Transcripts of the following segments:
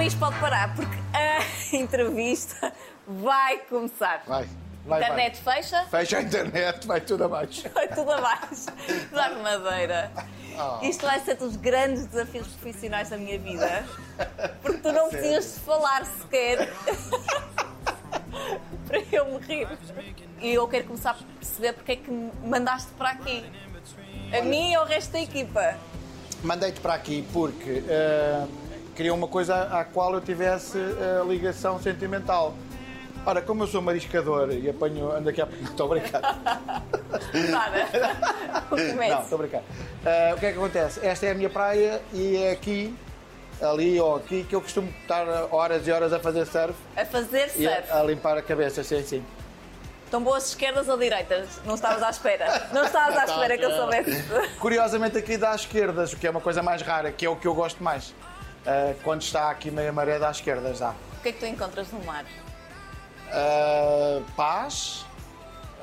país pode parar, porque a entrevista vai começar. Vai. vai internet vai. fecha? Fecha a internet, vai tudo abaixo. Vai tudo abaixo. Dar madeira. Oh. Isto vai ser dos grandes desafios profissionais da minha vida. Porque tu não precisas de falar sequer. para eu me rir. E eu quero começar a perceber porque é que me mandaste para aqui. A mim e ao resto da equipa. Mandei-te para aqui porque uh, queria uma coisa à qual eu tivesse uh, ligação sentimental. Ora, como eu sou mariscador e apanho. ando aqui a. Estou a brincar. Nada. Não, estou a brincar. Uh, o que é que acontece? Esta é a minha praia e é aqui, ali ou aqui, que eu costumo estar horas e horas a fazer surf. A fazer surf? A, a, limpar a cabeça, sim, sim. Estão boas esquerdas ou direitas? Não estavas à espera. Não estavas à espera que eu soubesse. Curiosamente, aqui dá às esquerdas, o que é uma coisa mais rara, que é o que eu gosto mais. Uh, quando está aqui meia maré, dá às esquerdas, dá. O que é que tu encontras no mar? Uh, paz,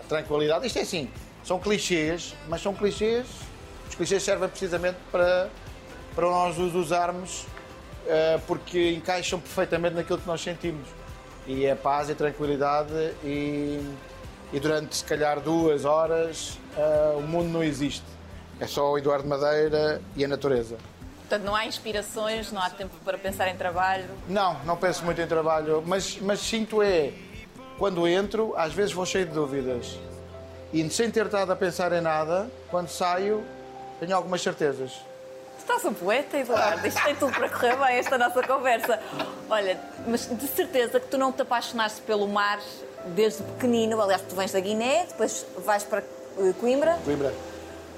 tranquilidade. Isto é assim, são clichês, mas são clichês. Os clichês servem precisamente para, para nós os usarmos uh, porque encaixam perfeitamente naquilo que nós sentimos. E é paz e tranquilidade e e durante se calhar duas horas uh, o mundo não existe. É só o Eduardo Madeira e a natureza. Portanto, não há inspirações, não há tempo para pensar em trabalho? Não, não penso muito em trabalho, mas, mas sinto é, quando entro, às vezes vou cheio de dúvidas. E sem ter estado a pensar em nada, quando saio, tenho algumas certezas. Tu estás um poeta, Eduardo. Isto tem tudo para correr bem, esta nossa conversa. Olha, mas de certeza que tu não te apaixonaste pelo mar desde pequenino, aliás, tu vens da Guiné, depois vais para eh, Coimbra. Coimbra.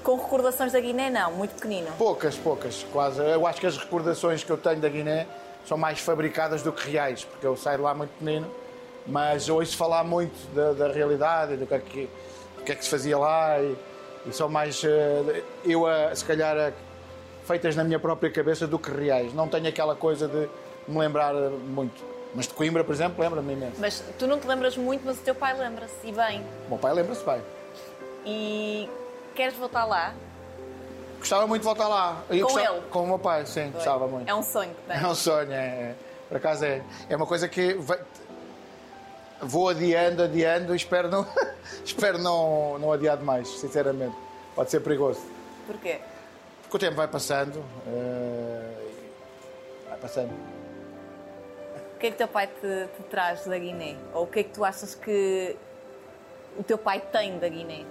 Com recordações da Guiné, não, muito pequenino. Poucas, poucas, quase. Eu acho que as recordações que eu tenho da Guiné são mais fabricadas do que reais, porque eu saio de lá muito pequenino, mas ouço falar muito da, da realidade, do que, é que, do que é que se fazia lá, e, e são mais, eh, eu, se calhar, feitas na minha própria cabeça do que reais. Não tenho aquela coisa de me lembrar muito. Mas de Coimbra, por exemplo, lembra-me imenso. Mas tu não te lembras muito, mas o teu pai lembra-se, e bem. O meu pai lembra-se bem. E queres voltar lá? Gostava muito de voltar lá. Eu com gostava, ele? Com o meu pai, sim, Foi. gostava muito. É um sonho que É um sonho, é. é. Por acaso é. É uma coisa que vai... vou adiando, adiando e espero não, espero não, não adiar demais, sinceramente. Pode ser perigoso. Porquê? Porque o tempo vai passando. Uh... Vai passando que é que teu pai te, te, traz da Guiné? Ou o que é que tu achas que o teu pai tem da Guiné?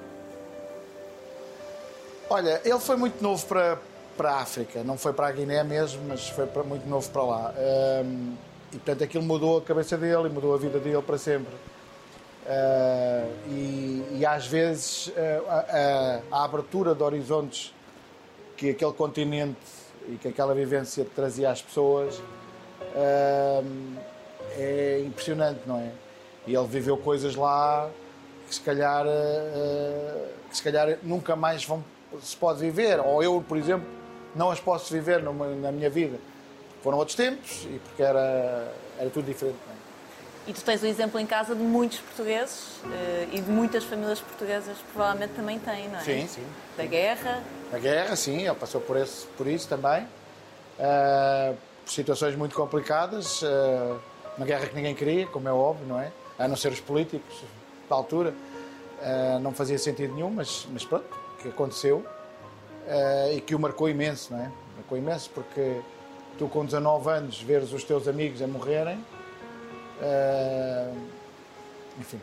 Olha, ele foi muito novo para, para a África, não foi para a Guiné mesmo, mas foi para, muito novo para lá. Um, e portanto aquilo mudou a cabeça dele e mudou a vida dele para sempre. Uh, e, e, às vezes uh, a, a, a, abertura de horizontes que aquele continente e que aquela vivência trazia às pessoas é impressionante, não é? E ele viveu coisas lá que se calhar, uh, que se calhar nunca mais vão, se pode viver, ou eu, por exemplo, não as posso viver numa, na minha vida. Foram outros tempos e porque era, era tudo diferente. É? E tu tens o exemplo em casa de muitos portugueses uh, e de muitas famílias portuguesas provavelmente também têm, não é? Sim, sim. Da guerra. Da guerra, sim, ele passou por, esse, por isso também. Uh, situações muito complicadas, uh, uma guerra que ninguém queria, como é óbvio, não é? A não ser os políticos da altura. Uh, não fazia sentido nenhum, mas, mas pronto, que aconteceu uh, e que o marcou imenso, não é? Marcou imenso porque tu com 19 anos veres os teus amigos a morrerem, enfim,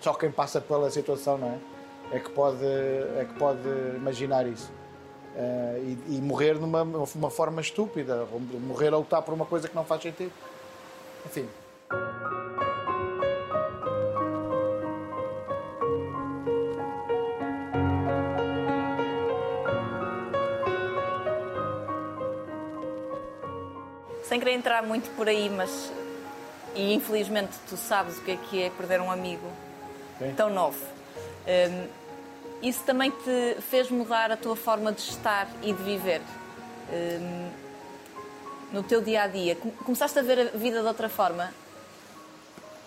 só quem passa pela situação, não é? É que pode, é que pode imaginar isso. Uh, e, e, morrer de uma, uma forma estúpida, morrer a lutar por uma coisa que não faz sentido. Enfim. Sem querer entrar muito por aí, mas. E infelizmente tu sabes o que é que é perder um amigo Sim. tão novo. Um, isso também te fez mudar a tua forma de estar e de viver um, no teu dia a dia? Começaste a ver a vida de outra forma?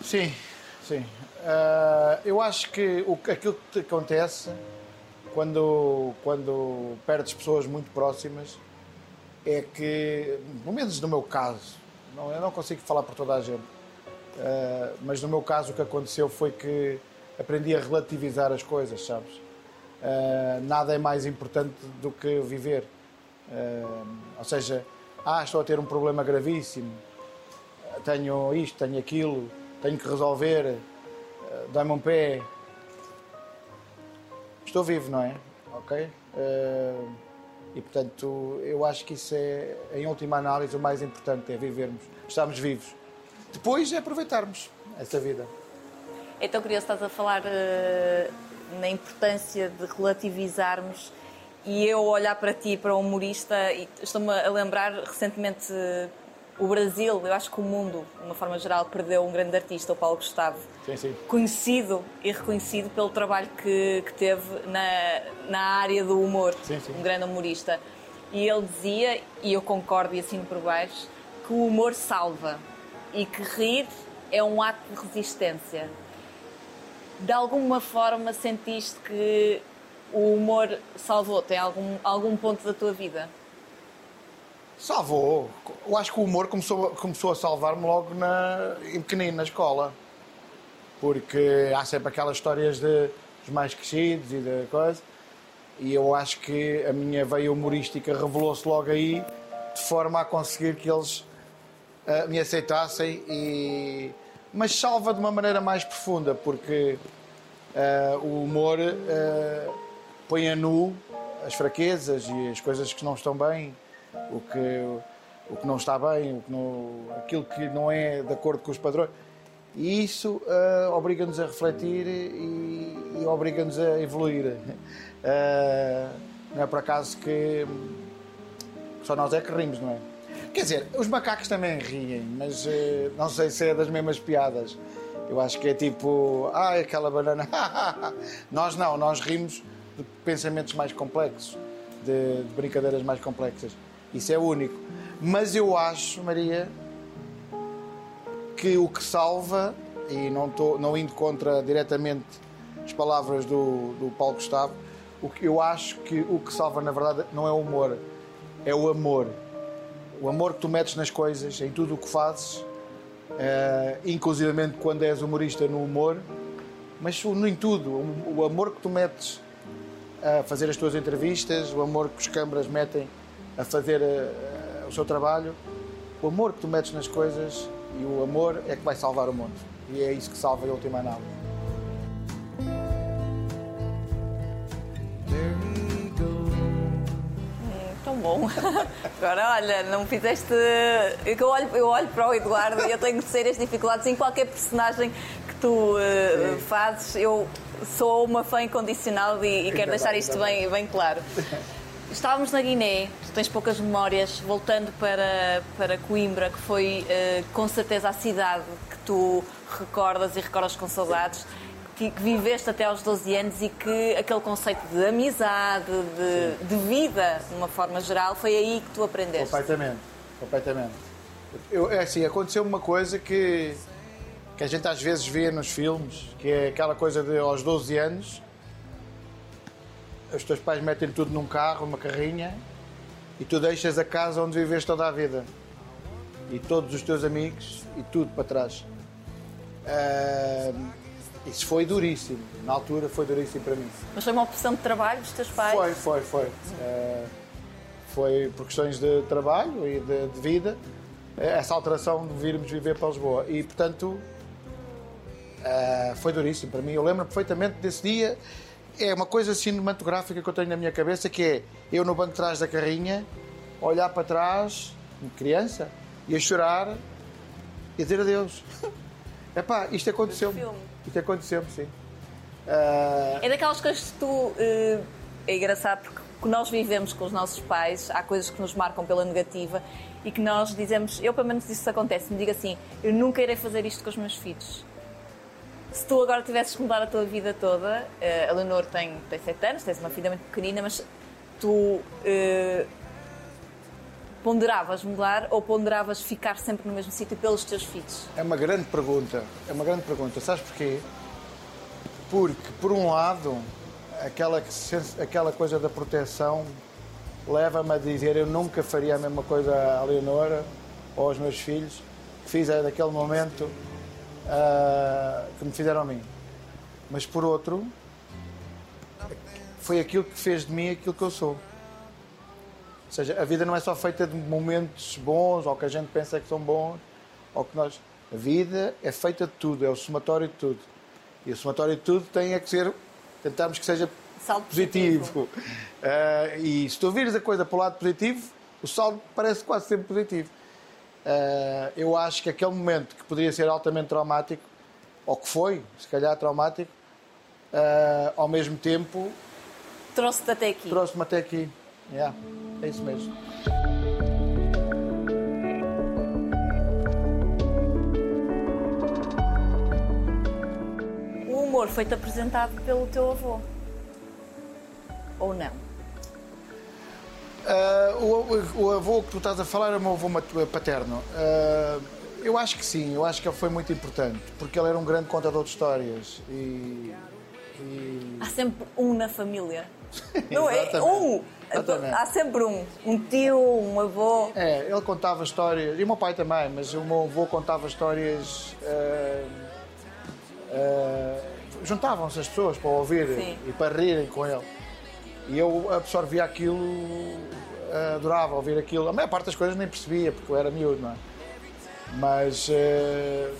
Sim, sim. Uh, eu acho que o, aquilo que te acontece quando, quando perdes pessoas muito próximas é que, pelo menos no meu caso, Não, eu não consigo falar por toda a gente. Uh, mas no meu caso o que aconteceu foi que aprendi a relativizar as coisas, sabes? Uh, nada é mais importante do que viver. Uh, ou seja, ah, estou a ter um problema gravíssimo, tenho isto, tenho aquilo, tenho que resolver, dá-me um pé. Estou vivo, não é? Ok? E portanto, eu acho que isso é, em última análise, o mais importante: é vivermos, estarmos vivos. Depois é aproveitarmos essa vida. Então, queria estás a falar uh, na importância de relativizarmos e eu olhar para ti, para um humorista, e estou-me a lembrar recentemente o Brasil, eu acho que o mundo, de uma forma geral, perdeu um grande artista, o Paulo Gustavo. Sim, sim. Conhecido e reconhecido pelo trabalho que, que teve na, na área do humor. Sim, sim. Um grande humorista. E ele dizia, e eu concordo e assino por baixo, que o humor salva e que rir é um ato de resistência de alguma forma sentiste que o humor salvou? Tem algum, algum ponto da tua vida? Salvou. Eu acho que o humor começou, começou a salvar-me logo na, em pequenino, na escola. Porque há sempre aquelas histórias de, dos mais crescidos e de coisa. E eu acho que a minha veia humorística revelou-se logo aí, de forma a conseguir que eles uh, me aceitassem e mas salva de uma maneira mais profunda, porque uh, o humor uh, põe a nu as fraquezas e as coisas que não estão bem, o que, o que não está bem, o que não, aquilo que não é de acordo com os padrões. E isso uh, obriga-nos a refletir e, e obriga-nos a evoluir. não é por acaso que só nós é que rimos, não é? Quer dizer, os macacos também riem, mas uh, não sei se é das mesmas piadas. Eu acho que é tipo, ah, aquela banana. nós não, nós rimos de pensamentos mais complexos, de, de, brincadeiras mais complexas. Isso é único. Mas eu acho, Maria, que o que salva, e não, tô, não indo contra diretamente as palavras do, do Paulo Gustavo, o que eu acho que o que salva, na verdade, não é o humor, é o amor o amor que tu metes nas coisas, em tudo o que fazes, uh, inclusivamente quando és humorista no humor, mas em tudo, o, o amor que tu metes a fazer as tuas entrevistas, o amor que os câmaras metem a fazer uh, o seu trabalho, o amor que tu metes nas coisas e o amor é que vai salvar o mundo. E é isso que salva a última análise. bom. Agora, olha, não fizeste. Eu olho, eu olho para o Eduardo e eu tenho sérias dificuldades em qualquer personagem que tu uh, fazes. Eu sou uma fã incondicional e, e quero deixar isto bem, bem claro. Estávamos na Guiné, tens poucas memórias, voltando para, para Coimbra, que foi uh, com certeza a cidade que tu recordas e recordas com saudades que, que, viveste até aos 12 anos e que aquele conceito de amizade, de, de, vida, de uma forma geral, foi aí que tu aprendeste. Completamente, completamente. Eu, é assim, aconteceu uma coisa que, que a gente às vezes vê nos filmes, que é aquela coisa de aos 12 anos, os teus pais metem tudo num carro, uma carrinha, e tu deixas a casa onde viveste toda a vida. E todos os teus amigos e tudo para trás. Uh, isso foi duríssimo. Na altura foi duríssimo para mim. Mas foi uma opção de trabalho dos teus pais? Foi, foi, foi. Uh, foi por questões de trabalho e de, de, vida, essa alteração de virmos viver para Lisboa. E, portanto, uh, foi duríssimo para mim. Eu lembro perfeitamente desse dia. É uma coisa cinematográfica que eu tenho na minha cabeça, que é eu no banco de trás da carrinha, olhar para trás, criança, e a chorar e dizer adeus. Epá, isto aconteceu-me. Isto aconteceu-me, sim. Uh... É daquelas coisas que tu. Uh, é engraçado porque nós vivemos com os nossos pais, há coisas que nos marcam pela negativa e que nós dizemos, eu pelo menos isso acontece, me digo assim, eu nunca irei fazer isto com os meus filhos. Se tu agora tivesses que mudar a tua vida toda, uh, a Leonor tem, tem 7 anos, tens uma filha muito pequenina, mas tu uh, ponderavas mudar ou ponderavas ficar sempre no mesmo sítio pelos teus filhos? É uma grande pergunta. É uma grande pergunta. Sabes porquê? Porque, por um lado, aquela, aquela coisa da proteção leva-me a dizer eu nunca faria a mesma coisa à Leonora ou aos meus filhos que fiz é daquele momento uh, que me fizeram a mim. Mas por outro, foi aquilo que fez de mim aquilo que eu sou. Ou seja, a vida não é só feita de momentos bons ou que a gente pensa que são bons ou que nós. A vida é feita de tudo, é o somatório de tudo. E o somatório de tudo tem é que ser, tentarmos que seja saldo positivo. positivo. Uh, e se tu vires a coisa para o lado positivo, o saldo parece quase sempre positivo. Uh, eu acho que aquele momento que poderia ser altamente traumático, ou que foi, se calhar traumático, uh, ao mesmo tempo. Trouxe-te até aqui. Trouxe-me até aqui. Yeah, é isso mesmo. O humor foi-te apresentado pelo teu avô? Ou não? Uh, o, o, avô que tu estás a falar é o meu avô paterno. Uh, eu acho que sim, eu acho que ele foi muito importante, porque ele era um grande contador de histórias e e... Há sempre um na família. Não é? Um! Exatamente. Há sempre um. Um tio, um avô. É, ele contava histórias, e o meu pai também, mas o meu avô contava histórias. Uh, uh, Juntavam-se as pessoas para ouvir Sim. e para rirem com ele. E eu absorvia aquilo, adorava ouvir aquilo. A maior parte das coisas nem percebia, porque eu era miúdo, não é? Mas,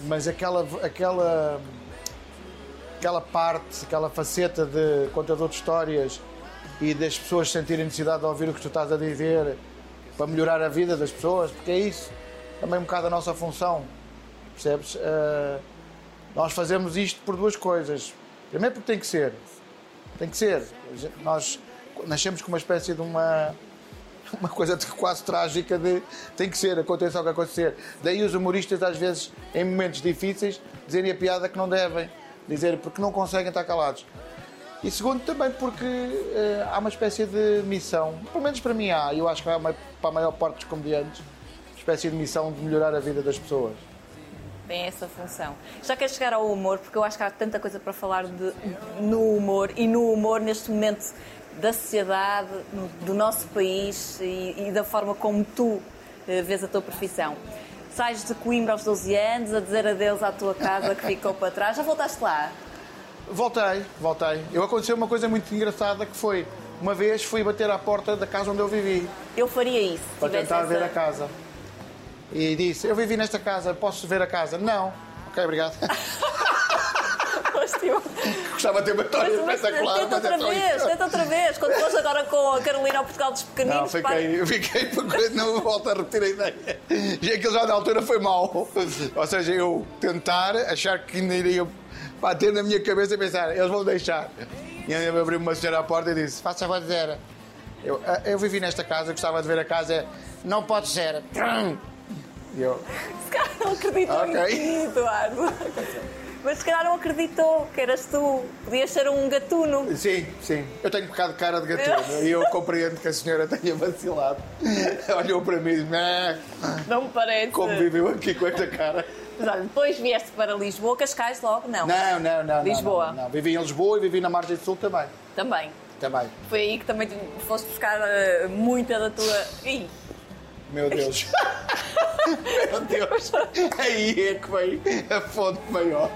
mas aquela. aquela aquela parte, aquela faceta de contador de histórias e das pessoas sentirem necessidade de ouvir o que tu estás a dizer para melhorar a vida das pessoas, porque é isso também um bocado a nossa função, percebes? Uh, nós fazemos isto por duas coisas. Primeiro porque tem que ser, tem que ser. Nós nascemos com uma espécie de uma uma coisa quase trágica de tem que ser, aconteça o que acontecer. Daí os humoristas às vezes em momentos difíceis dizerem a piada que não devem dizer porque não conseguem estar calados. E segundo, também porque uh, há uma espécie de missão, pelo menos para mim há, eu acho que há uma, para a maior parte dos comediantes, espécie de missão de melhorar a vida das pessoas. Tem essa função. Já queres chegar ao humor, porque eu acho que há tanta coisa para falar de, no humor e no humor neste momento da sociedade, do nosso país e, e da forma como tu uh, vês a tua profissão sais de Coimbra aos 12 anos a dizer adeus à tua casa que ficou para trás. Já voltaste lá? Voltei, voltei. Eu aconteceu uma coisa muito engraçada que foi uma vez fui bater à porta da casa onde eu vivi. Eu faria isso. Para tentar essa... ver a casa. E disse: Eu vivi nesta casa, posso ver a casa? Não. Ok, obrigado. Gostava de ter uma história mas, espetacular. Tenta outra é vez, tenta outra vez. Quando foste agora com a Carolina ao Portugal dos Pequeninos. Não, fiquei, fiquei porque não volto a repetir a ideia. E aquilo já na altura foi mau. Ou seja, eu tentar, achar que ainda iria bater na minha cabeça e pensar, eles vão deixar. E eu abri uma senhora à porta e disse: Faça a dizer. Eu, eu vivi nesta casa, gostava de ver a casa, não pode ser. E eu. Se calhar não acredito okay. em Eduardo. Mas se calhar não acreditou que eras tu. Podias ser um gatuno. Sim, sim. Eu tenho um bocado de cara de gatuno e eu compreendo que a senhora tenha vacilado. Olhou para mim e disse: Não me parece. Como viveu aqui com esta cara. Mas olha, depois vieste para Lisboa, Cascais logo? Não. Não, não, não. Lisboa. Não, não, não. Vivi em Lisboa e vivi na Margem Sul também. Também. Também. Foi aí que também foste buscar uh, muita da tua. Ih. Meu Deus. Meu Deus. Aí é que vem a fonte maior.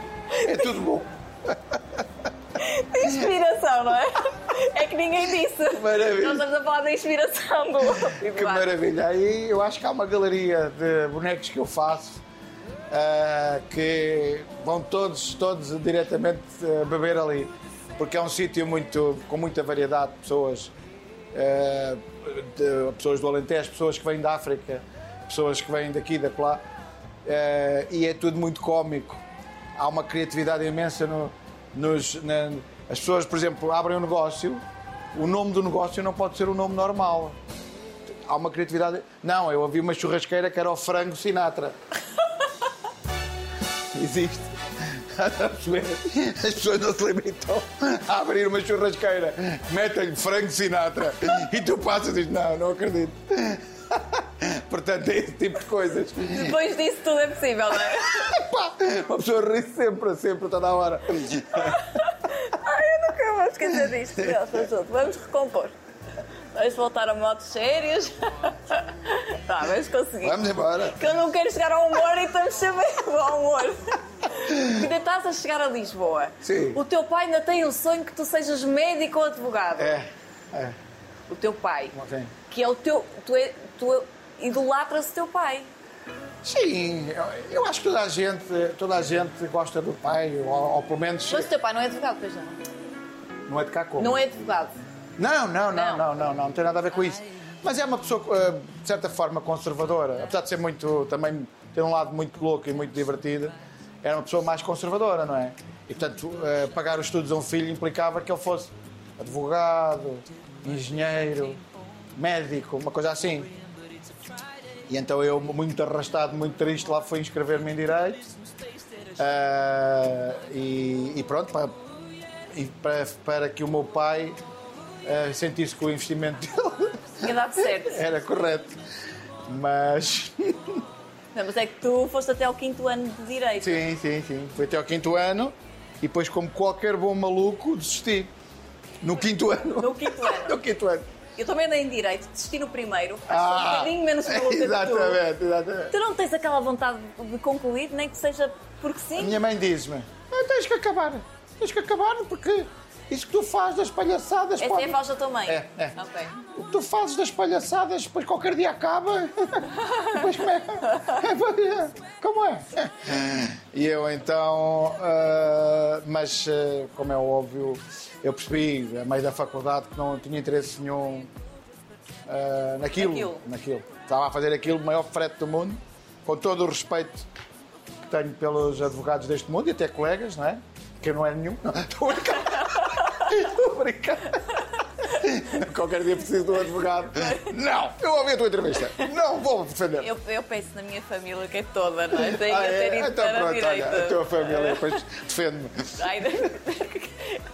É tudo bom. Inspiração, não é? É que ninguém disse. Maravilha. Nós estamos a falar da inspiração do. Que maravilha. Aí eu acho que há uma galeria de bonecos que eu faço uh, que vão todos, todos diretamente uh, beber ali. Porque é um sítio muito, com muita variedade de pessoas. Uh, de, pessoas do Alentejo, pessoas que vêm da África, pessoas que vêm daqui, da lá. e é tudo muito cómico há uma criatividade imensa no, nos. Na, as pessoas, por exemplo, abrem um negócio, o nome do negócio não pode ser um nome normal. Há uma criatividade. Não, eu ouvi uma churrasqueira que era o frango Sinatra. Existe. As pessoas não se limitam a abrir uma churrasqueira, metem frango Sinatra e tu passas e dizes: Não, não acredito. Portanto, é esse tipo de coisas. Depois disso, tudo é possível, não é? Pá, uma pessoa ri sempre, sempre, toda a hora. Ai, eu nunca vou esquecer disto. Vamos recompor. Vamos voltar a motos sérias. tá, vamos conseguir. Vamos embora. Que eu não quero chegar ao humor e estamos sempre ao humor. Ainda estás a chegar a Lisboa. Sim. O teu pai ainda tem o sonho que tu sejas médico ou advogado. É, é. O teu pai. Que é o teu. Tu, é, tu idolatras o teu pai. Sim, eu, eu acho que toda a gente, toda a gente gosta do pai, ou, ou pelo menos. Mas o teu pai não é advogado, pois não? Não é de cá como? Não é advogado. Não, não, não, Não. não, não, não, não tem nada a ver com isso. Mas é uma pessoa, eh, de certa forma, conservadora. Apesar de ser muito, também ter um lado muito louco e muito divertido, era uma pessoa mais conservadora, não é? E, portanto, eh, pagar os estudos a um filho implicava que ele fosse advogado, engenheiro, médico, uma coisa assim. E então eu, muito arrastado, muito triste, lá fui inscrever-me em Direito. Ah, e, e pronto, para, e para, para que o meu pai ah, sentisse que o investimento dele Tinha dado certo. era correto. Mas, Não, mas é que tu foste até ao quinto ano de Direito. sim, sim, sim. Foi até ao quinto ano e depois, como qualquer bom maluco, desisti. No quinto ano. No quinto ano. no quinto ano. Eu também andei em Direito, desisti no primeiro. Acho sou um bocadinho menos maluca que tu. exatamente, exatamente. Tu não tens aquela vontade de concluir, nem que seja porque A sim? minha mãe diz-me: "Ah, tens que acabar, tens que acabar porque isso que tu fazes das palhaçadas. Essa pode- é a voz da tua mãe? É, é. Ok. O que tu fazes das palhaçadas, depois qualquer dia acaba. depois como é? Como é? E eu então. ah, mas, ah, como é óbvio, eu percebi, a meio da faculdade, que não tinha interesse nenhum ah, naquilo, Naquilo. naquilo. Estava a fazer aquilo, o maior frete do mundo, com todo o respeito que tenho pelos advogados deste mundo e até colegas, não é? Que não é nenhum. Estou a brincar. Estou a brincar. Qualquer dia preciso de um advogado. Não! Eu ouvi a tua entrevista. Não vou defender. Eu, eu penso na minha família que é toda, não é? Tenho Ah, ter é? ido Então pronto, olha, a tua família depois defende-me.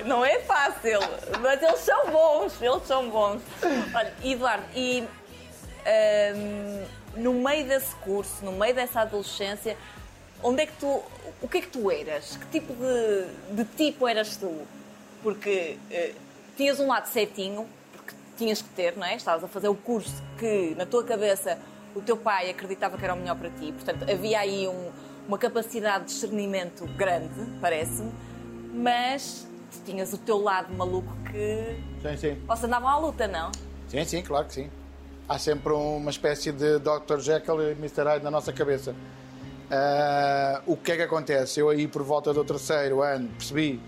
Não é fácil, mas eles são bons, eles são bons. Olha, Eduardo, e hum, no meio desse curso, no meio dessa adolescência, onde é que tu, o que é que tu eras? Que tipo de, de tipo eras tu? Porque eh, tinhas um lado certinho, porque tinhas que ter, não é? Estavas a fazer o curso que na tua cabeça o teu pai acreditava que era o melhor para ti, portanto havia aí um- uma capacidade de discernimento grande, parece-me, mas tinhas o teu lado maluco que. Sim, sim. Vocês andavam à luta, não? Sim, sim, claro que sim. Há sempre uma espécie de Dr. Jekyll e Mr. Hyde na nossa cabeça. Ah, o que é que acontece? Eu aí por volta do terceiro ano percebi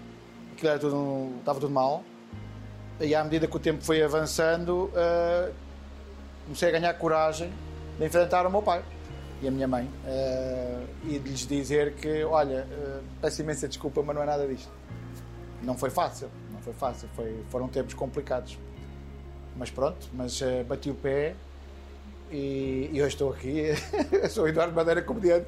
que era tudo, estava tudo mal. E à medida que o tempo foi avançando, ah, comecei a ganhar coragem de enfrentar o meu pai e a minha mãe ah, e de lhes dizer que, olha, peço imensa desculpa, mas não é nada disto. Não foi fácil, não foi fácil, foi, foram tempos complicados. Mas pronto, mas bati o pé e, e hoje estou aqui. Sou o Eduardo Madeira, comediante,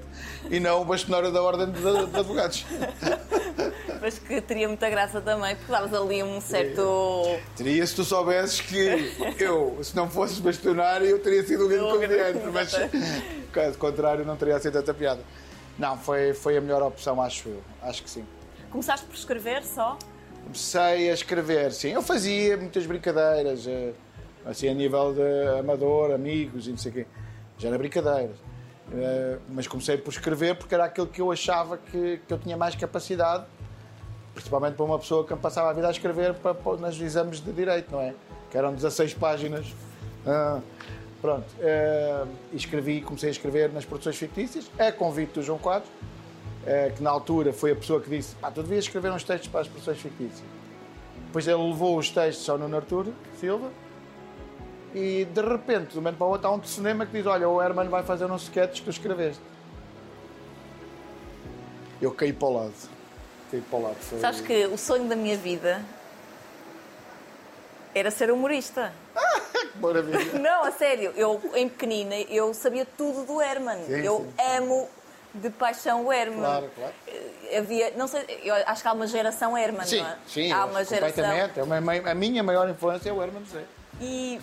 e não o bastonário da Ordem de, de Advogados. Mas que teria muita graça também, porque davas ali um certo. Teria se tu soubesses que eu, se não fosses bastonário, eu teria sido um grande comediante, mas caso contrário, não teria sido tanta piada. Não, foi, foi a melhor opção, acho eu. Acho que sim. Começaste por escrever só? Comecei a escrever, sim. Eu fazia muitas brincadeiras, eh, assim a nível de amador, amigos e não sei o quê. Já era brincadeiras. Eh, Mas comecei por escrever porque era aquilo que eu achava que, que eu tinha mais capacidade, principalmente para uma pessoa que passava a vida a escrever para, para, nos exames de direito, não é? Que eram 16 páginas. Ah, pronto. Eh, E escrevi, comecei a escrever nas produções fictícias, a convite do João Quadros eh, que na altura foi a pessoa que disse pá, tu devias escrever uns textos para as produções fictícias. Depois ele levou os textos ao Nuno Arturo Silva e de repente, de um momento para o outro, há um cinema que diz olha, o Herman vai fazer uns sketches que tu escreveste. Eu caí para o lado. Caí para o lado. Foi... Sabes que o sonho da minha vida era ser humorista. Que maravilha. Não, a sério, eu em pequenina eu sabia tudo do Herman. Sim, eu sim. amo de paixão o Herman. Claro, claro. Eh, Havia, não sei, eu acho que há uma geração Herman, Sim, não é? sim, há uma geração. completamente. É A minha maior influência é o Herman José. E,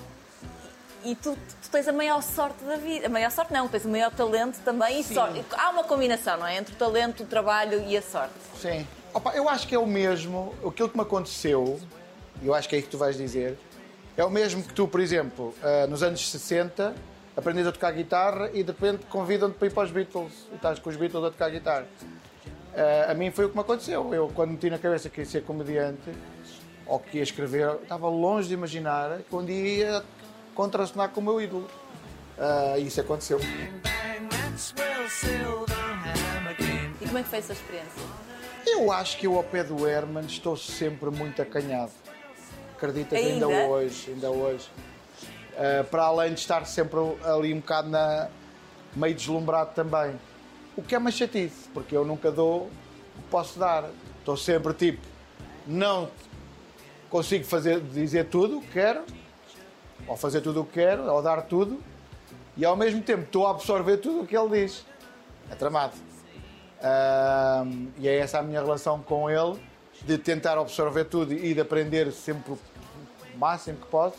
e tu, tu tens a maior sorte da vida. A maior sorte não, tens o maior talento também e sorte. Há uma combinação, não é? Entre o talento, o trabalho e a sorte. Sim. Opa, eu acho que é o mesmo, aquilo que me aconteceu, e eu acho que é isso que tu vais dizer, É o mesmo que tu, por exemplo, uh, nos anos 60, aprendes a tocar guitarra e de repente convidam-te para ir para os Beatles e estás com os Beatles a tocar guitarra. Uh, a mim foi o que me aconteceu. Eu, quando meti na cabeça que ia ser comediante ou que ia escrever, estava longe de imaginar que um dia ia contracenar com o meu ídolo. Uh, e isso aconteceu. E como é que foi essa experiência? Eu acho que eu, ao pé do Herman, estou sempre muito acanhado. Acreditas ainda, ainda hoje, ainda hoje. Uh, para além de estar sempre ali um bocado na, meio deslumbrado também. O que é uma chatice, porque eu nunca dou o que posso dar. Estou sempre tipo, não consigo fazer, dizer tudo o que quero, ou fazer tudo o que quero, ou dar tudo, e ao mesmo tempo estou a absorver tudo o que ele diz. É tramado. Uh, e é essa a minha relação com ele, de tentar absorver tudo e de aprender sempre o máximo que posso.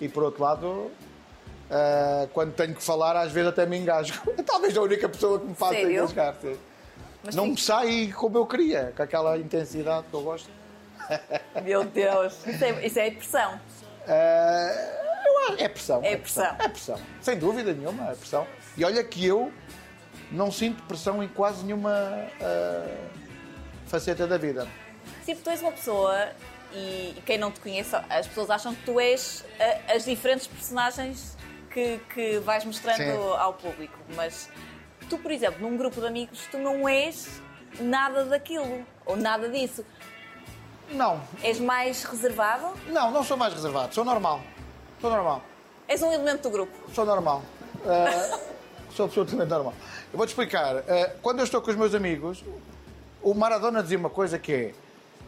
E por outro lado, uh, quando tenho que falar, às vezes até me engasgo. Talvez a única pessoa que me faça engasgar. Não me sai como eu queria, com aquela intensidade que eu gosto. Meu Deus, isso é, isso é pressão. Uh, é pressão. É pressão. É pressão. Sem dúvida nenhuma, é pressão. E olha que eu não sinto pressão em quase nenhuma uh, faceta da vida. Sim, tu és uma pessoa e quem não te conhece, as pessoas acham que tu és uh, as diferentes personagens que, que vais mostrando Sim. ao público. Mas tu, por exemplo, num grupo de amigos, tu não és nada daquilo ou nada disso. Não. És mais reservado? Não, não sou mais reservado, sou normal. Sou normal. És um elemento do grupo? Sou normal. Uh, sou absolutamente normal. Eu vou-te explicar. Uh, quando eu estou com os meus amigos, o Maradona dizia uma coisa que, é,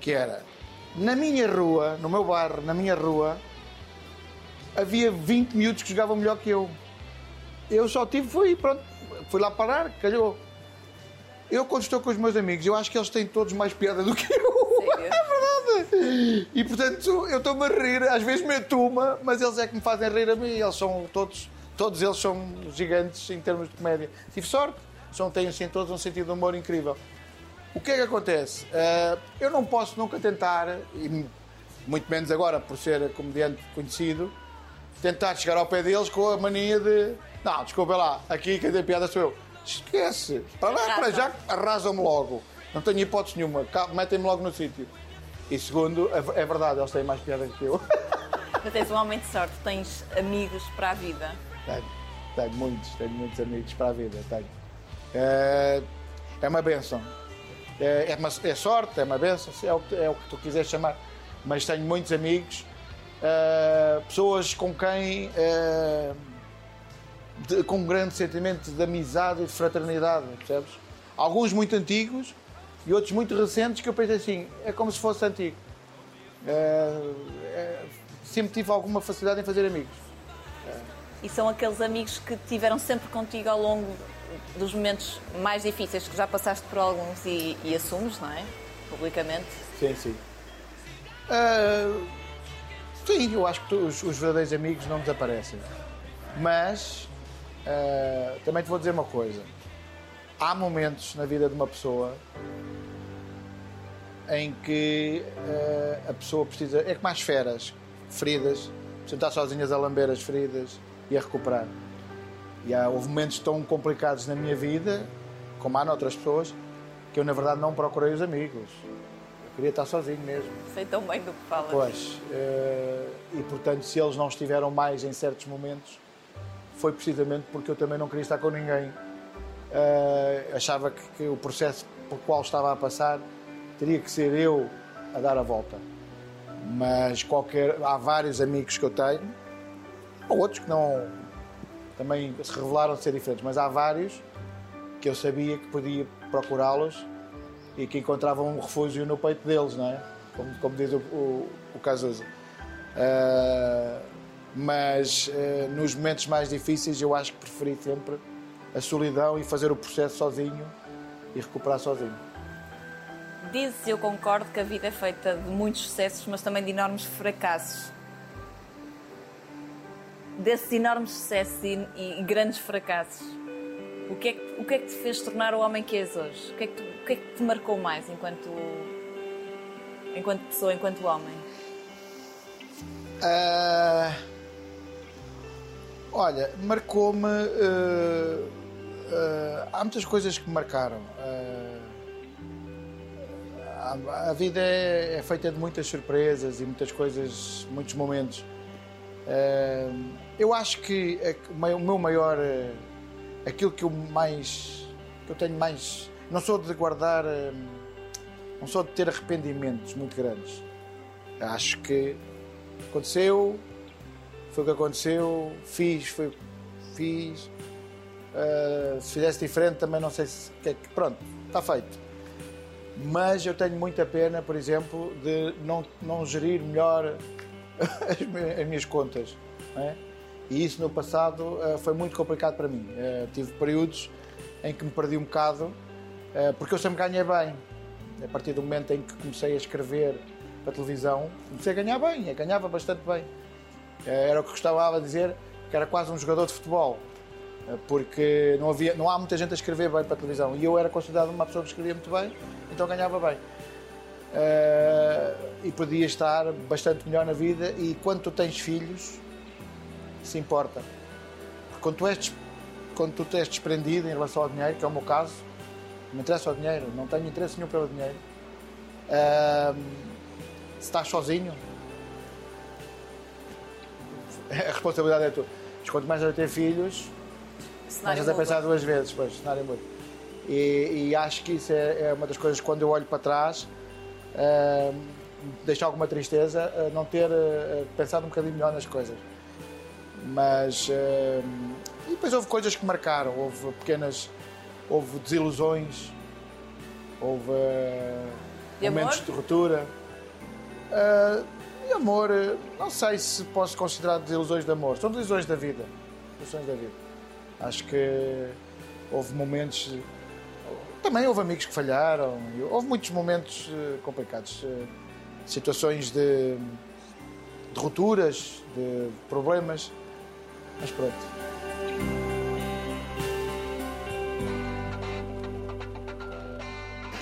que era: na minha rua, no meu bairro, na minha rua, havia 20 miúdos que jogavam melhor que eu. Eu só tive, fui, pronto, fui lá parar, calhou. Eu, quando estou com os meus amigos, eu acho que eles têm todos mais piada do que eu. É verdade. E, portanto, eu estou-me a rir. Às vezes meto uma, mas eles é que me fazem rir a mim. Eles são todos Todos eles são gigantes em termos de comédia. Tive sorte, são, têm assim, todos um sentido de humor incrível. O que é que acontece? Uh, eu não posso nunca tentar, e muito menos agora por ser comediante conhecido, tentar chegar ao pé deles com a mania de. Não, desculpa lá, aqui quem tem piada sou eu. Esquece. Para lá, para já, arrasam-me logo. Não tenho hipótese nenhuma. Metem-me logo no sítio. E segundo, é, é verdade, eles têm mais piada que eu. Mas tens um homem de sorte, tens amigos para a vida. Tenho, tenho muitos, tenho muitos amigos para a vida, tenho. É, é uma benção. É, é, uma, é sorte, é uma benção, é o, que, é o que tu quiseres chamar. Mas tenho muitos amigos, é, pessoas com quem. É, de, com um grande sentimento de amizade e de fraternidade, percebes? Alguns muito antigos e outros muito recentes que eu pensei assim, é como se fosse antigo. É, é, sempre tive alguma facilidade em fazer amigos e são aqueles amigos que tiveram sempre contigo ao longo dos momentos mais difíceis, que já passaste por alguns e, e assumes, não é? Publicamente. Sim, sim. Uh, sim, eu acho que os, os, verdadeiros amigos não desaparecem. Mas uh, também te vou dizer uma coisa. Há momentos na vida de uma pessoa em que uh, a pessoa precisa. É como as feras, feridas, sentar sozinhas a lamber as feridas e a recuperar. E há, houve momentos tão complicados na minha vida, como há noutras pessoas, que eu na verdade não procurei os amigos. Eu queria estar sozinho mesmo. Sei tão bem do que falas. Pois. Uh, e portanto, se eles não estiveram mais em certos momentos, foi precisamente porque eu também não queria estar com ninguém. Uh, achava que, que o processo pelo qual estava a passar teria que ser eu a dar a volta. Mas qualquer, há vários amigos que eu tenho Há outros que não também se revelaram ser diferentes, mas há vários que eu sabia que podia procurá-los e que encontravam um refúgio no peito deles, não é? Como, como diz o, o, o. Uh, mas uh, nos momentos mais difíceis eu acho que preferi sempre a solidão e fazer o processo sozinho e recuperar sozinho. Dizes, eu concordo que a vida é feita de muitos sucessos, mas também de enormes fracassos desses enormes sucessos e, e, grandes fracassos, o que, é que, o que é que te fez tornar o homem que és hoje? O que é que, tu, o que, é que te marcou mais enquanto, enquanto pessoa, enquanto homem? Uh, olha, marcou-me. Uh, uh, há muitas coisas que me marcaram. A, a, vida é, é, feita de muitas surpresas e muitas coisas, muitos momentos. eu acho que o meu maior. aquilo que eu mais. que eu tenho mais. Não sou de guardar. não sou de ter arrependimentos muito grandes. Acho que Aconteceu, foi o que aconteceu, fiz, foi fiz. Uh, se fizesse diferente também não sei se. Que, pronto, está feito. Mas eu tenho muita pena, por exemplo, de não, não gerir melhor as, minhas contas. É? E isso no passado uh, foi muito complicado para mim. Uh, tive períodos em que me perdi um bocado, porque eu sempre ganhei bem. A partir do momento em que comecei a escrever para a televisão, comecei a ganhar bem, eu ganhava bastante bem. Era o que gostava de dizer, que era quase um jogador de futebol, porque não, havia, não há muita gente a escrever bem para a televisão e eu era considerado uma pessoa que escrevia muito bem, então ganhava bem. Uh, e podia estar bastante melhor na vida e quando tu tens filhos, se importa. Porque quando tu és, quando tu és desprendido em relação ao dinheiro, que é o meu caso, não me interessa o dinheiro, não tenho interesse nenhum pelo dinheiro. Uh, se estás sozinho, a responsabilidade é tua. Mas quanto mais eu ter filhos, mais a pensar duas vezes, pois, cenário muito. E, e, acho que isso é, é, uma das coisas quando eu olho para trás, uh, deixa alguma tristeza uh, não ter uh, pensado um bocadinho melhor nas coisas. Mas e depois houve coisas que marcaram, houve pequenas, houve desilusões, houve momentos amor? de ruptura. Uh, e amor, não sei se posso considerar desilusões de amor. São desilusões da vida. Desilusões da vida. Acho que houve momentos. Também houve amigos que falharam. Houve muitos momentos uh, complicados. Uh, situações de, de rupturas, de problemas. Mas pronto.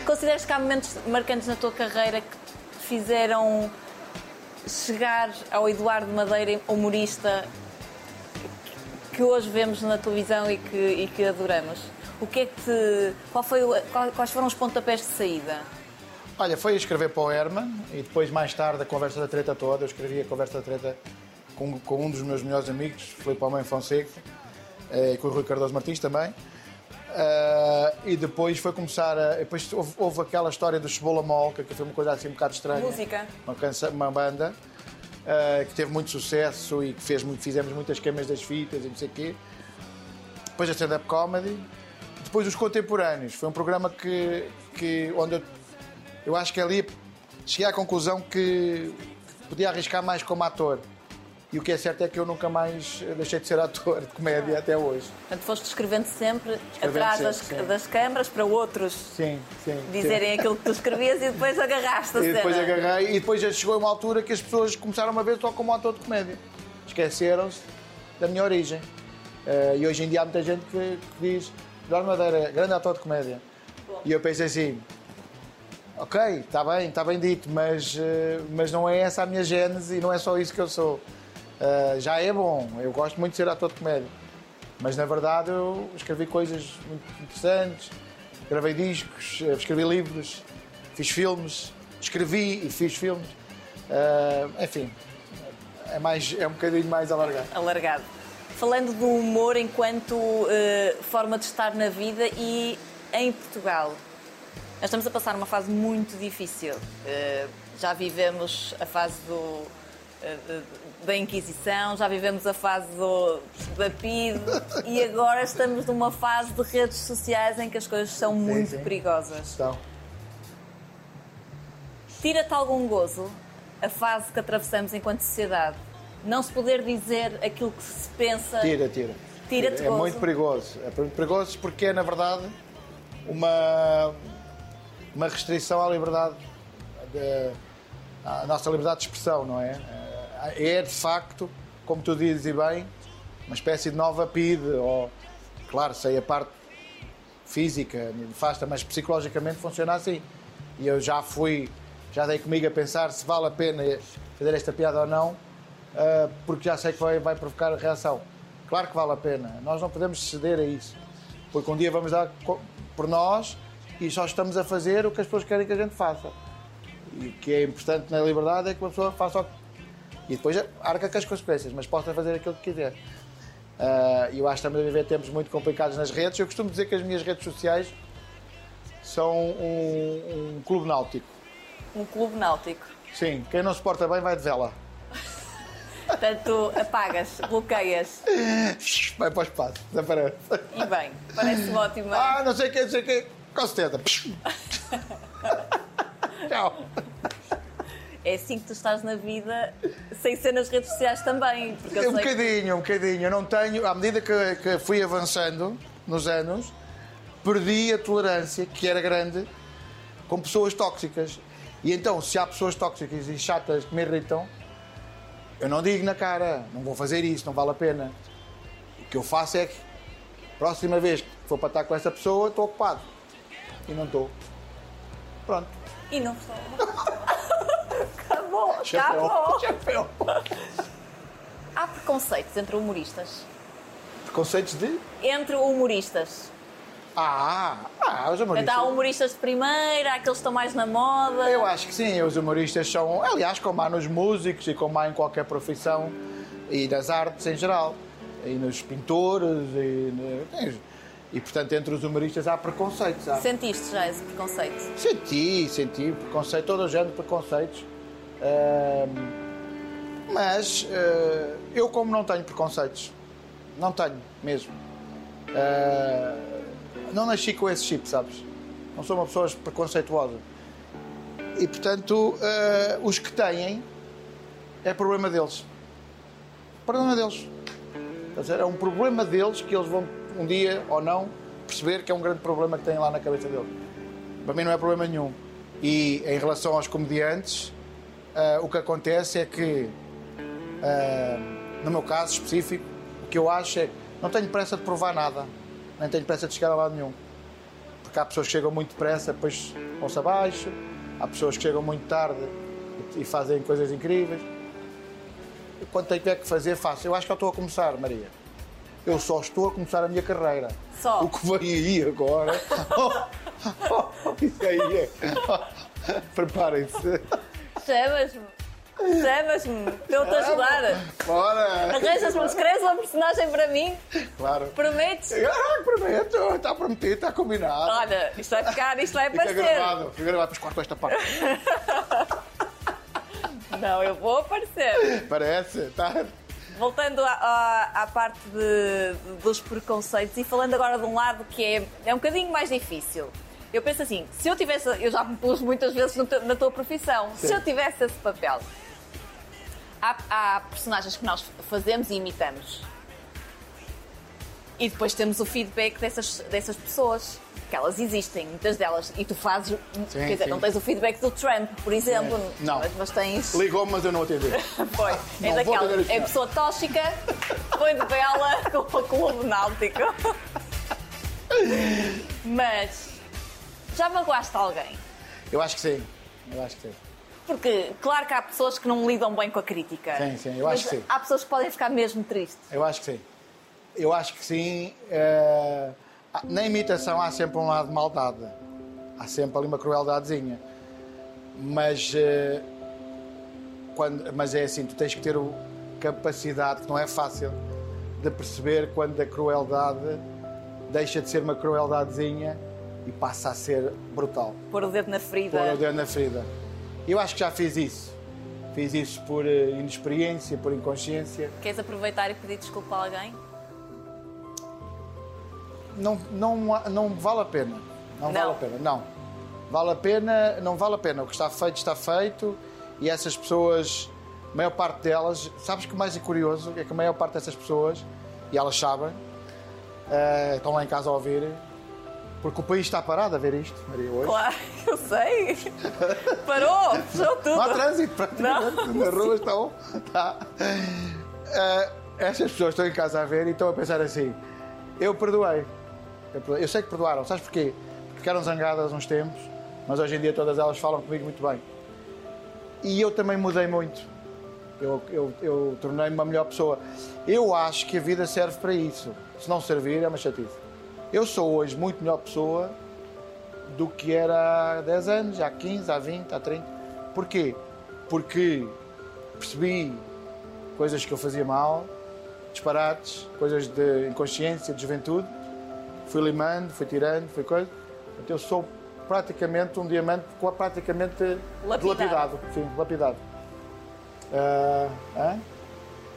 Consideras que há momentos marcantes na tua carreira que fizeram chegar ao Eduardo Madeira, humorista, que hoje vemos na televisão e que, e que adoramos? O que é que te, qual foi, quais foram os pontapés de saída? Olha, foi escrever para o Herman e depois, mais tarde, a conversa da treta toda. Eu escrevi a conversa da treta com, com um dos meus melhores amigos, Filipe Almeida Fonseca, eh, e com o Rui Cardoso Martins também. Uh, e depois foi começar a. Depois houve, houve aquela história do Cebola Mol, que foi uma coisa assim um bocado estranha. Música. Uma, canção, uma banda uh, que teve muito sucesso e que fez, fizemos muitas queimas das fitas e não sei o quê. Depois a stand-up comedy. Depois os contemporâneos. Foi um programa que, que onde eu, eu acho que ali cheguei à conclusão que podia arriscar mais como ator. E o que é certo é que eu nunca mais deixei de ser ator de comédia até hoje. Portanto, foste escrevendo sempre escrevendo atrás sempre, das, das, câmaras para outros sim, sim, dizerem sim. aquilo que tu escrevias e depois agarraste a e cena. depois agarrei e depois já chegou uma altura que as pessoas começaram a ver só como ator de comédia. Esqueceram-se da minha origem. Uh, e hoje em dia há muita gente que, que diz Eduardo Madeira, grande ator de comédia. Bom. E eu pensei assim, ok, está bem, está bem dito, mas, uh, mas não é essa a minha gênese e não é só isso que eu sou. Uh, já é bom, eu gosto muito de ser ator de comédia. Mas na verdade eu escrevi coisas muito interessantes, gravei discos, eh, escrevi livros, fiz filmes, escrevi e fiz filmes. Uh, enfim, é, mais, é um bocadinho mais alargado. Alargado. Falando do humor enquanto uh, forma de estar na vida e em Portugal. Nós estamos a passar uma fase muito difícil. Uh, já vivemos a fase do, da Inquisição, já vivemos a fase do, da PID e agora estamos numa fase de redes sociais em que as coisas são sim, muito sim. perigosas. Estão. Tira-te algum gozo a fase que atravessamos enquanto sociedade? Não se poder dizer aquilo que se pensa. Tira, tira. Tira-te É muito perigoso. É muito perigoso porque é, na verdade, uma, uma restrição à liberdade, de, à nossa liberdade de expressão, não é? É de facto, como tu dizes e bem, uma espécie de nova PID, ou, claro, sei a parte física, fasta, mas psicologicamente funciona assim. E eu já fui, já dei comigo a pensar se vale a pena fazer esta piada ou não, uh, porque já sei que vai, vai provocar reação. Claro que vale a pena. Nós não podemos ceder a isso. Porque um dia vamos dar por nós e só estamos a fazer o que as pessoas querem que a gente faça. E o que é importante na liberdade é que uma pessoa faça o que... E depois arca com as consequências, mas possa fazer aquilo que quiser. Uh, eu acho que estamos a viver tempos muito complicados nas redes. Eu costumo dizer que as minhas redes sociais são um, um clube náutico. Um clube náutico? Sim, quem não se porta bem vai de vela. Portanto, apagas, bloqueias. Vai para o espaço, desaparece. E bem, parece-me ótimo. Ah, não sei o que, não sei o que. Com certeza. Tchau. É assim que tu estás na vida, sem ser nas redes sociais também. Porque um bocadinho, que... um bocadinho. Eu não tenho, à medida que, que fui avançando nos anos, perdi a tolerância, que era grande, com pessoas tóxicas. E então, se há pessoas tóxicas e chatas que me irritam, eu não digo na cara, não vou fazer isso, não vale a pena. O que eu faço é que, próxima vez que for para estar com essa pessoa, estou ocupado. E não estou. Pronto. E não estou. acabou, Chapéu. acabou. Chapéu. Há preconceitos entre humoristas? Preconceitos de? Entre humoristas. Ah, ah, os humoristas. Então há humoristas de primeira, aqueles que estão mais na moda. Eu acho que sim, os humoristas são, aliás, como há nos músicos e como há em qualquer profissão e das artes em geral, e nos pintores e, e portanto entre os humoristas há preconceitos. Há. Sentiste já esse preconceito? Senti, senti preconceito, todo o género de preconceitos. Mas uh, eu como não tenho preconceitos, não tenho mesmo. Uh, não nasci com esse chip, sabes? Não sou uma pessoa preconceituosa. E, portanto, uh, os que têm, é problema deles. Problema deles. É um problema deles que eles vão, um dia ou não, perceber que é um grande problema que têm lá na cabeça deles. Para mim não é problema nenhum. E em relação aos comediantes, uh, o que acontece é que, uh, no meu caso específico, o que eu acho é que não tenho pressa de provar nada nem tenho pressa de chegar a lado nenhum. Porque há pessoas que chegam muito depressa, depois vão-se abaixo, há pessoas que chegam muito tarde e fazem coisas incríveis. Quando tenho que fazer, faço. Eu acho que eu estou a começar, Maria. Eu só estou a começar a minha carreira. Só. O que vem aí agora. oh, oh, isso aí é. Preparem-se. Chamas-me. Chamas-me, eu estou a ajudar. Bora! Arranjas-me, escreves uma personagem para mim. Claro. Prometes? Ah, prometo, está prometido, está combinado. Olha, isto vai ficar, isto vai aparecer. Fica gravado, fica gravado, depois corto esta parte. Não, eu vou aparecer. Parece, está. Voltando à, à, à parte de, dos preconceitos e falando agora de um lado que é, é um bocadinho mais difícil. Eu penso assim, se eu tivesse, eu já me pus muitas vezes na tua profissão, Sim. se eu tivesse esse papel, há, há personagens que nós fazemos e imitamos. E depois temos o feedback dessas, dessas pessoas, que elas existem, muitas delas. E tu fazes. Sim, quer dizer, sim. não tens o feedback do Trump, por exemplo. Não. Mas tens. Ligou-me, mas eu não atendi. Foi. é daquela. É pessoa tóxica, foi de bela com o clube náutico. mas. Já magoaste alguém? Eu acho que sim. Eu acho que sim. Porque, claro que há pessoas que não lidam bem com a crítica. Sim, sim, eu acho que sim. Há pessoas que podem ficar mesmo tristes. Eu acho que sim. Eu acho que sim. É... Na imitação há sempre um lado de maldade. Há sempre ali uma crueldadezinha. Mas, é... Quando... Mas é assim, tu tens que ter o... capacidade, que não é fácil, de perceber quando a crueldade deixa de ser uma crueldadezinha e passa a ser brutal. Pôr o dedo na ferida. Pôr o dedo na ferida. Eu acho que já fiz isso. Fiz isso por uh, inexperiência, por inconsciência. Queres aproveitar e pedir desculpa a alguém? Não, não, não vale a pena. Não, não, vale a pena, não. Vale a pena, não vale a pena. O que está feito, está feito. E essas pessoas, a maior parte delas, sabes que o mais é curioso é que a maior parte dessas pessoas, e elas sabem, uh, estão lá em casa a ouvir, porque o país está parado a ver isto, Maria, hoje. Claro, eu sei. Parou, fechou tudo. Não há trânsito, praticamente. Nas ruas estão. Tá. Uh, estas pessoas estão em casa a ver e estão a pensar assim: eu perdoei. Eu, perdoei. eu sei que perdoaram. Sabes porquê? Porque ficaram zangadas uns tempos, mas hoje em dia todas elas falam comigo muito bem. E eu também mudei muito. Eu, eu, eu tornei-me uma melhor pessoa. Eu acho que a vida serve para isso. Se não servir, é uma chatice. Eu sou hoje muito melhor pessoa do que era há 10 anos, há 15, há 20, há 30. Porquê? Porque percebi coisas que eu fazia mal, disparates, coisas de inconsciência, de juventude. Fui limando, fui tirando, fui coisa. Então eu sou praticamente um diamante praticamente lapidado. Sim, lapidado. Uh,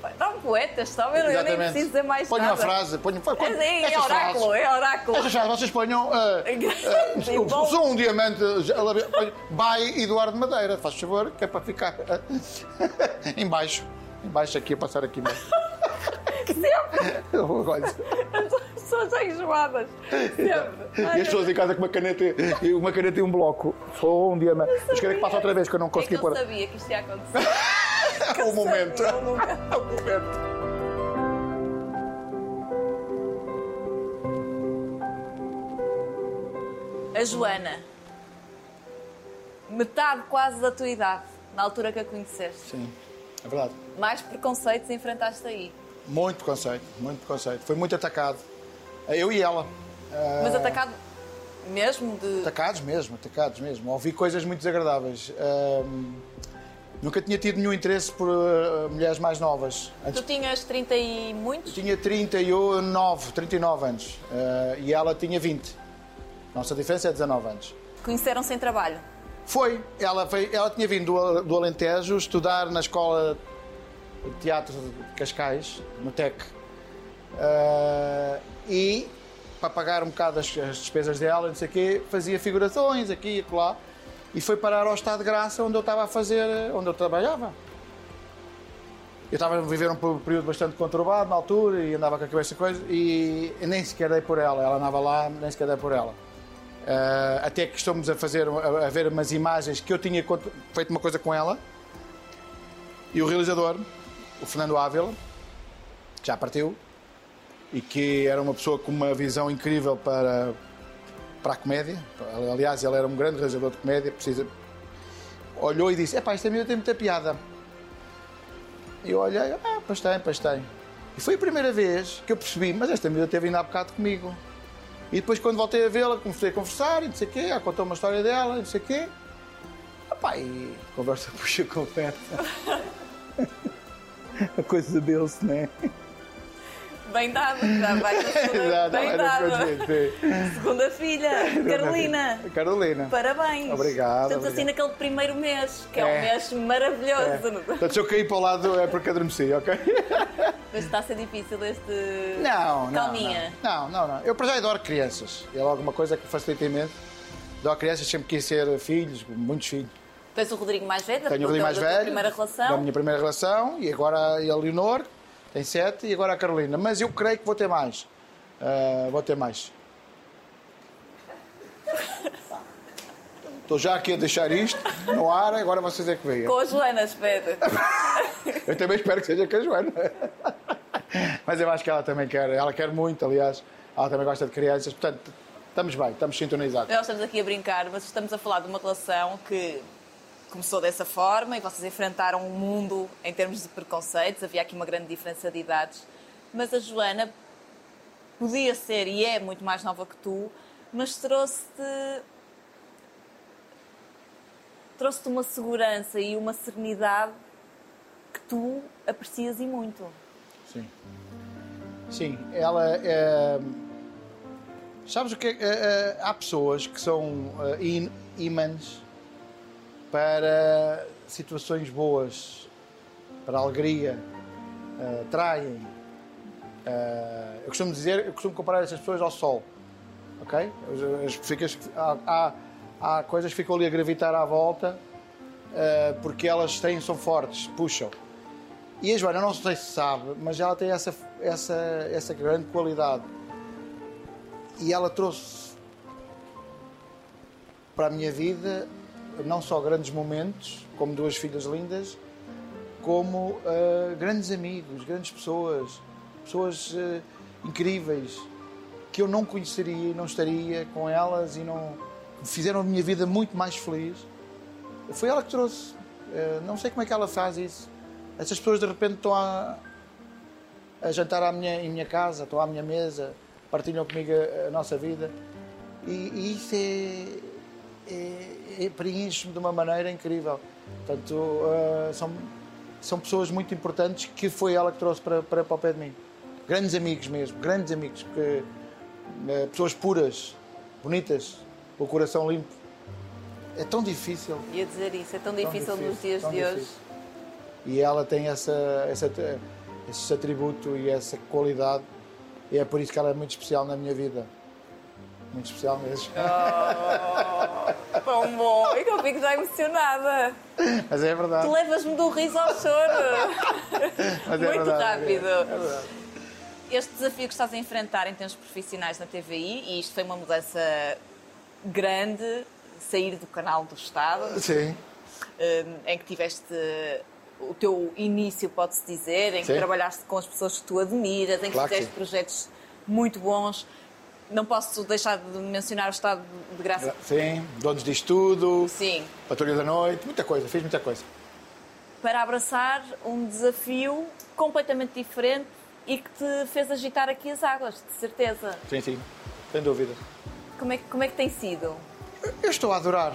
Está um poeta, está eu, eu nem preciso dizer mais ponho nada. Ponha uma frase. Ponho, ponho, é, é, é oráculo, frases, é oráculo. Essas frases, vocês ponham... Uh, uh, sou um diamante... Vai Eduardo Madeira, faz favor, que é para ficar uh, embaixo. Embaixo aqui, a passar aqui mesmo. Sempre! As pessoas já enjoadas. Sempre. E as pessoas em casa com uma caneta, uma caneta e um bloco. Sou um diamante. Mas quero que passe outra vez, que eu não consegui é que pôr. Eu sabia que isto ia acontecer. O momento. O momento. A Joana, metade quase da tua idade, na altura que a conheceste. Sim, é verdade. Mais preconceitos enfrentaste aí? Muito preconceito, muito preconceito. Foi muito atacado. Eu e ela. Mas atacado mesmo? De... Atacados mesmo, atacados mesmo. Ouvi coisas muito desagradáveis. Nunca tinha tido nenhum interesse por uh, mulheres mais novas. Antes... Tu tinhas 30 e muitos? Tinha 39, 39 anos. Uh, e ela tinha 20. Nossa diferença é 19 anos. Conheceram-se em trabalho? Foi. Ela, foi, ela tinha vindo do, do Alentejo estudar na escola de teatro de Cascais, no TEC. Uh, e, para pagar um bocado as, as despesas dela, não sei o quê, fazia figurações aqui e lá e foi parar ao Estado de Graça, onde eu estava a fazer, onde eu trabalhava. Eu estava a viver um período bastante conturbado na altura e andava com a cabeça coisa e nem sequer dei por ela. Ela andava lá, nem sequer dei por ela. Uh, até que estamos a fazer, a, a, ver umas imagens que eu tinha feito uma coisa com ela e o realizador, o Fernando Ávila, que já partiu e que era uma pessoa com uma visão incrível para para a comédia. Aliás, ele era um grande realizador de comédia. Precisa... Olhou e disse: Epá, esta miúda tem muita piada. E eu olhei: Ah, pois tem, pois tem. E foi a primeira vez que eu percebi: Mas esta miúda teve ainda há bocado comigo. E depois, quando voltei a vê-la, comecei a conversar e não sei o quê. Ela contou uma história dela e não sei o quê. Epá, e conversa puxa conversa. a coisa deu-se, não é? Bem dado, já vai segunda, bem dado. Segunda filha, Carolina. Carolina. Parabéns. Obrigado. Estamos assim naquele primeiro mês, que é, é um mês maravilhoso. É. Portanto, se eu cair para o lado é porque adormeci, ok? Mas está a ser difícil este. Não, não. Calminha. Não, não, não. Eu para já adoro crianças. É alguma coisa que facilita imenso. Adoro crianças, sempre quis ser filhos, muitos filhos. Tens o Rodrigo mais velho, Tenho o Rodrigo mais velho, primeira relação. Da minha primeira relação e agora a Leonor tem sete e agora a Carolina. Mas eu creio que vou ter mais. Uh, vou ter mais. Estou já aqui a deixar isto no ar, agora vocês é que veem. Com a Joana, espero. eu também espero que seja com a Joana. Mas eu acho que ela também quer, ela quer muito, aliás. Ela também gosta de crianças, portanto, estamos bem, estamos sintonizados. Nós estamos aqui a brincar, mas estamos a falar de uma relação que começou dessa forma e vocês enfrentaram um mundo em termos de preconceitos, havia aqui uma grande diferença de idades, mas a Joana podia ser e é muito mais nova que tu, mas trouxe-te trouxe-te uma segurança e uma serenidade que tu aprecias e muito. Sim. Sim, ela é... Sabes o que é? é, é há pessoas que são imãs para situações boas, para alegria, uh, traem. Uh, eu costumo dizer, eu costumo comparar essas pessoas ao sol, ok? As, ficas, há, há, há, coisas que ficam ali a gravitar à volta uh, porque elas têm, são fortes, puxam. E a Joana, não sei se sabe, mas ela tem essa, essa, essa grande qualidade. E ela trouxe para a minha vida não só grandes momentos, como duas filhas lindas, como uh, grandes amigos, grandes pessoas, pessoas uh, incríveis que eu não conheceria e não estaria com elas e não fizeram a minha vida muito mais feliz. Foi ela que trouxe. Uh, não sei como é que ela faz isso, essas pessoas de repente estão a, a jantar à minha, em minha casa, estão à minha mesa, partilham comigo a, a nossa vida. E, e isso é, é, é preenche-me de uma maneira incrível. Portanto, uh, são, são pessoas muito importantes que foi ela que trouxe para, para, para o pé de mim. Grandes amigos mesmo, grandes amigos, que, uh, pessoas puras, bonitas, com o coração limpo. É tão difícil. Ia dizer isso, é tão, tão difícil, difícil, nos dias de difícil. hoje. E ela tem essa, essa, esse atributo e essa qualidade, e é por isso que ela é muito especial na minha vida. Muito especial mesmo. Oh, tão bom! E que eu fico já emocionada. Mas é verdade. Tu levas-me do riso ao choro. Mas é muito verdade, rápido. É verdade. Este desafio que estás a enfrentar em termos profissionais na TVI, e isto foi uma mudança grande, sair do canal do Estado. Sim. Hum, em que tiveste o teu início, pode-se dizer, em que Sim. trabalhaste com as pessoas que tu admiras, em que claro fizeste que projetos muito bons. Não posso deixar de mencionar o Estado de Graça. Sim, Donos de Estudo, Sim. Patrulha da Noite, muita coisa, fiz muita coisa. Para abraçar um desafio completamente diferente e que te fez agitar aqui as águas, de certeza. Sim, sim, sem dúvida. Como é, como é que tem sido? Eu estou a adorar.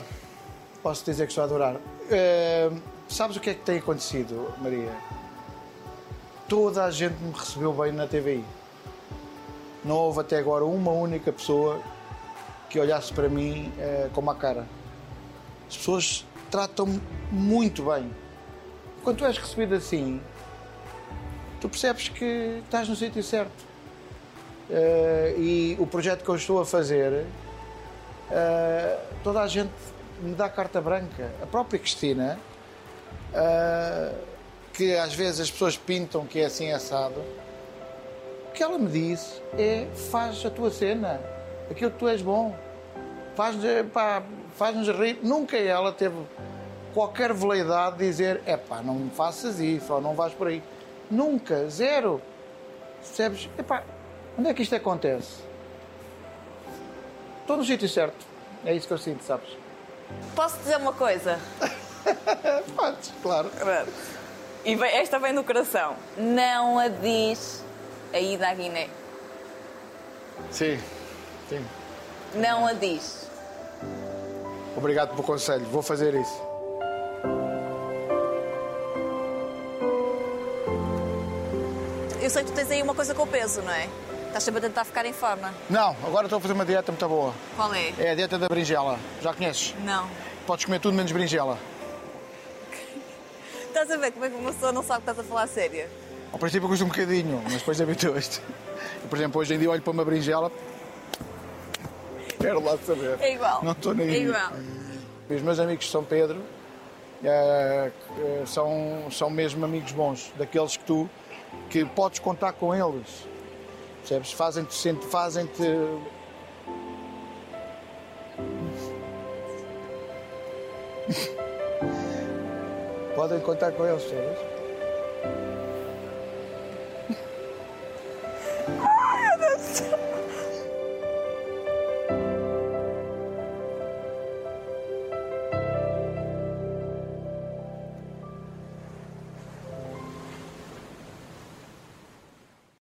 Posso dizer que estou a adorar. Uh, sabes o que é que tem acontecido, Maria? Toda a gente me recebeu bem na TVI. Não houve até agora uma única pessoa que olhasse para mim uh, com uma cara. As pessoas tratam-me muito bem. Quando tu és recebido assim, tu percebes que estás no sítio certo. Uh, e o projeto que eu estou a fazer, uh, toda a gente me dá carta branca. A própria Cristina, uh, que às vezes as pessoas pintam que é assim assado, que ela me disse é: faz a tua cena, aquilo que tu és bom, faz-nos faz rir. Nunca ela teve qualquer veleidade de dizer: é pá, não faças isso ou não vais por aí. Nunca, zero. Percebes? Epá, onde é que isto acontece? Estou no sítio certo. É isso que eu sinto, sabes? Posso dizer uma coisa? Podes, claro. E esta vem no coração. Não a diz a ida à Guiné. Sim, sim. Não a diz. Obrigado pelo conselho. Vou fazer isso. Eu sei que tu tens aí uma coisa com o peso, não é? Estás sempre a tentar ficar em forma. Não, agora estou a fazer uma dieta muito boa. Qual é? É a dieta da berinjela. Já conheces? Não. Podes comer tudo menos berinjela. estás a ver como é que uma pessoa não sabe que estás a falar sério? Ao princípio custa um bocadinho, mas depois habituas-te. Por exemplo, hoje em dia olho para uma berinjela. Quero lá saber. É igual. Não estou nem. É igual. Os meus amigos de São Pedro é, são, são mesmo amigos bons, daqueles que tu que podes contar com eles. Percebes? Fazem-te. Fazem-te. Podem contar com eles, percebes?